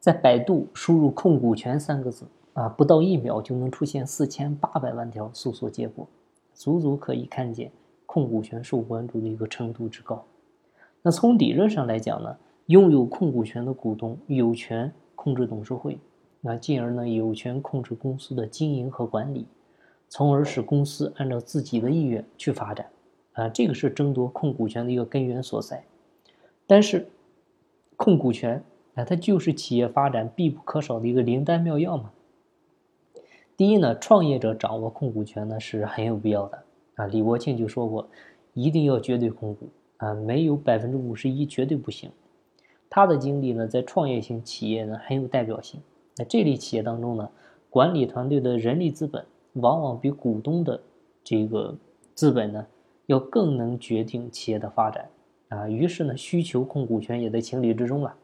在百度输入“控股权”三个字啊，不到一秒就能出现四千八百万条搜索结果，足足可以看见控股权受关注的一个程度之高。那从理论上来讲呢，拥有控股权的股东有权控制董事会，那进而呢有权控制公司的经营和管理，从而使公司按照自己的意愿去发展。啊，这个是争夺控股权的一个根源所在。但是，控股权啊，它就是企业发展必不可少的一个灵丹妙药嘛。第一呢，创业者掌握控股权呢是很有必要的啊。李国庆就说过，一定要绝对控股啊，没有百分之五十一绝对不行。他的经历呢，在创业型企业呢很有代表性。在这类企业当中呢，管理团队的人力资本往往比股东的这个资本呢。要更能决定企业的发展啊，于是呢，需求控股权也在情理之中了。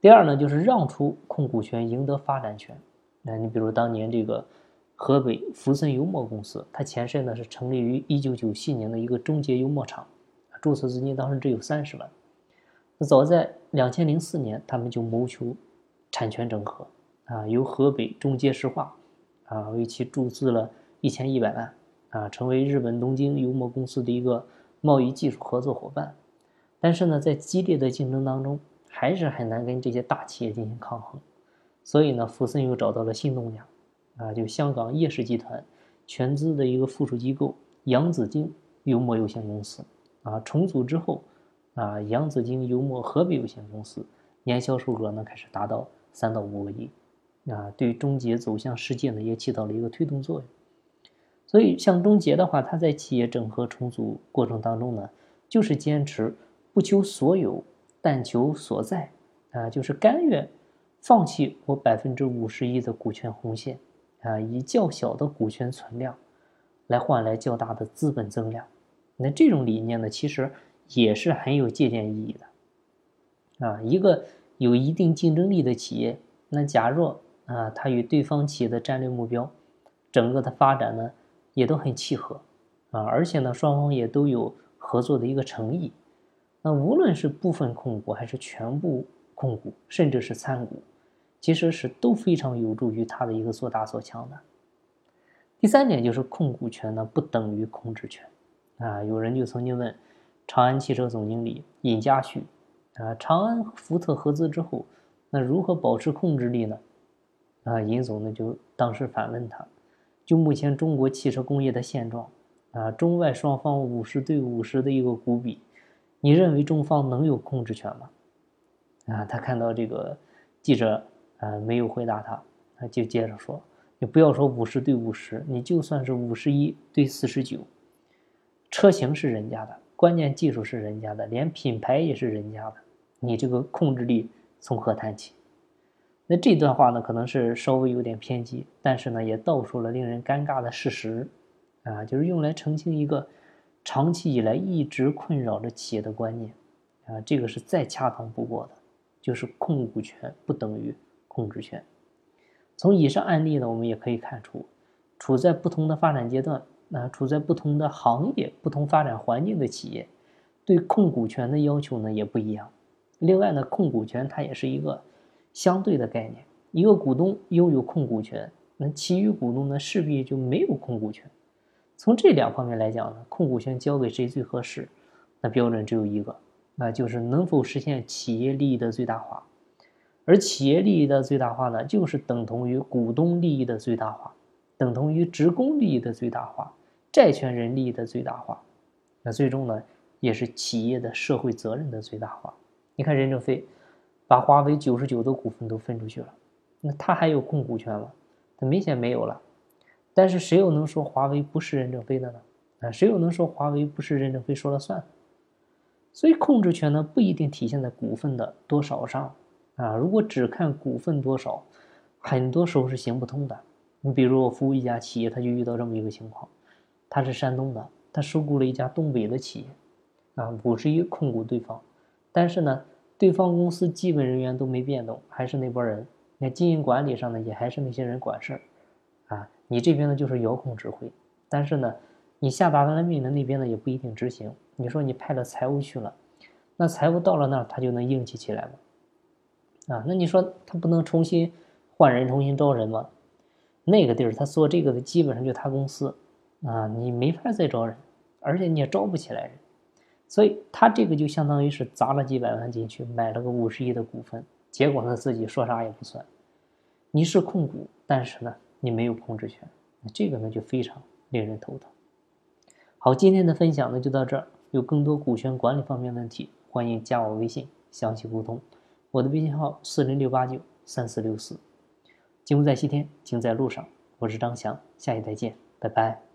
第二呢，就是让出控股权，赢得发展权。那你比如当年这个河北福森油墨公司，它前身呢是成立于一九九七年的一个中捷油墨厂，注册资金当时只有三十万。那早在两千零四年，他们就谋求产权整合啊，由河北中捷石化啊为其注资了一千一百万。啊，成为日本东京油墨公司的一个贸易技术合作伙伴，但是呢，在激烈的竞争当中，还是很难跟这些大企业进行抗衡。所以呢，福森又找到了新东家，啊，就香港叶氏集团全资的一个附属机构洋紫荆油墨有限公司，啊，重组之后，啊，洋紫荆油墨河北有限公司年销售额呢开始达到三到五个亿，啊，对中捷走向世界呢也起到了一个推动作用。所以，像中捷的话，它在企业整合重组过程当中呢，就是坚持不求所有，但求所在，啊，就是甘愿放弃我百分之五十一的股权红线，啊，以较小的股权存量来换来较大的资本增量。那这种理念呢，其实也是很有借鉴意义的。啊，一个有一定竞争力的企业，那假若啊，它与对方企业的战略目标，整个的发展呢？也都很契合，啊，而且呢，双方也都有合作的一个诚意。那无论是部分控股还是全部控股，甚至是参股，其实是都非常有助于他的一个做大做强的。第三点就是控股权呢不等于控制权，啊，有人就曾经问长安汽车总经理尹家旭，啊，长安福特合资之后，那如何保持控制力呢？啊，尹总呢就当时反问他。就目前中国汽车工业的现状，啊，中外双方五十对五十的一个股比，你认为中方能有控制权吗？啊，他看到这个记者啊没有回答他，他就接着说：“你不要说五十对五十，你就算是五十一对四十九，车型是人家的，关键技术是人家的，连品牌也是人家的，你这个控制力从何谈起？”那这段话呢，可能是稍微有点偏激，但是呢，也道出了令人尴尬的事实，啊，就是用来澄清一个长期以来一直困扰着企业的观念，啊，这个是再恰当不过的，就是控股权不等于控制权。从以上案例呢，我们也可以看出，处在不同的发展阶段，那处在不同的行业、不同发展环境的企业，对控股权的要求呢也不一样。另外呢，控股权它也是一个。相对的概念，一个股东拥有控股权，那其余股东呢势必就没有控股权。从这两方面来讲呢，控股权交给谁最合适？那标准只有一个，那就是能否实现企业利益的最大化。而企业利益的最大化呢，就是等同于股东利益的最大化，等同于职工利益的最大化，债权人利益的最大化。那最终呢，也是企业的社会责任的最大化。你看任正非。把华为九十九的股份都分出去了，那他还有控股权吗？他明显没有了。但是谁又能说华为不是任正非的呢？啊，谁又能说华为不是任正非说了算？所以控制权呢不一定体现在股份的多少上啊。如果只看股份多少，很多时候是行不通的。你比如我服务一家企业，他就遇到这么一个情况，他是山东的，他收购了一家东北的企业，啊，五十一控股对方，但是呢。对方公司基本人员都没变动，还是那波人。那经营管理上呢，也还是那些人管事儿，啊，你这边呢就是遥控指挥。但是呢，你下达完了命令，那边呢也不一定执行。你说你派了财务去了，那财务到了那儿，他就能硬气起来吗？啊。那你说他不能重新换人、重新招人吗？那个地儿他做这个的基本上就他公司啊，你没法再招人，而且你也招不起来人，所以他这个就相当于是砸了几百万进去，买了个五十亿的股份，结果他自己说啥也不算。你是控股，但是呢，你没有控制权，那这个呢就非常令人头疼。好，今天的分享呢就到这儿，有更多股权管理方面问题，欢迎加我微信详细沟通。我的微信号四零六八九三四六四。金不在西天，金在路上。我是张翔，下期再见，拜拜。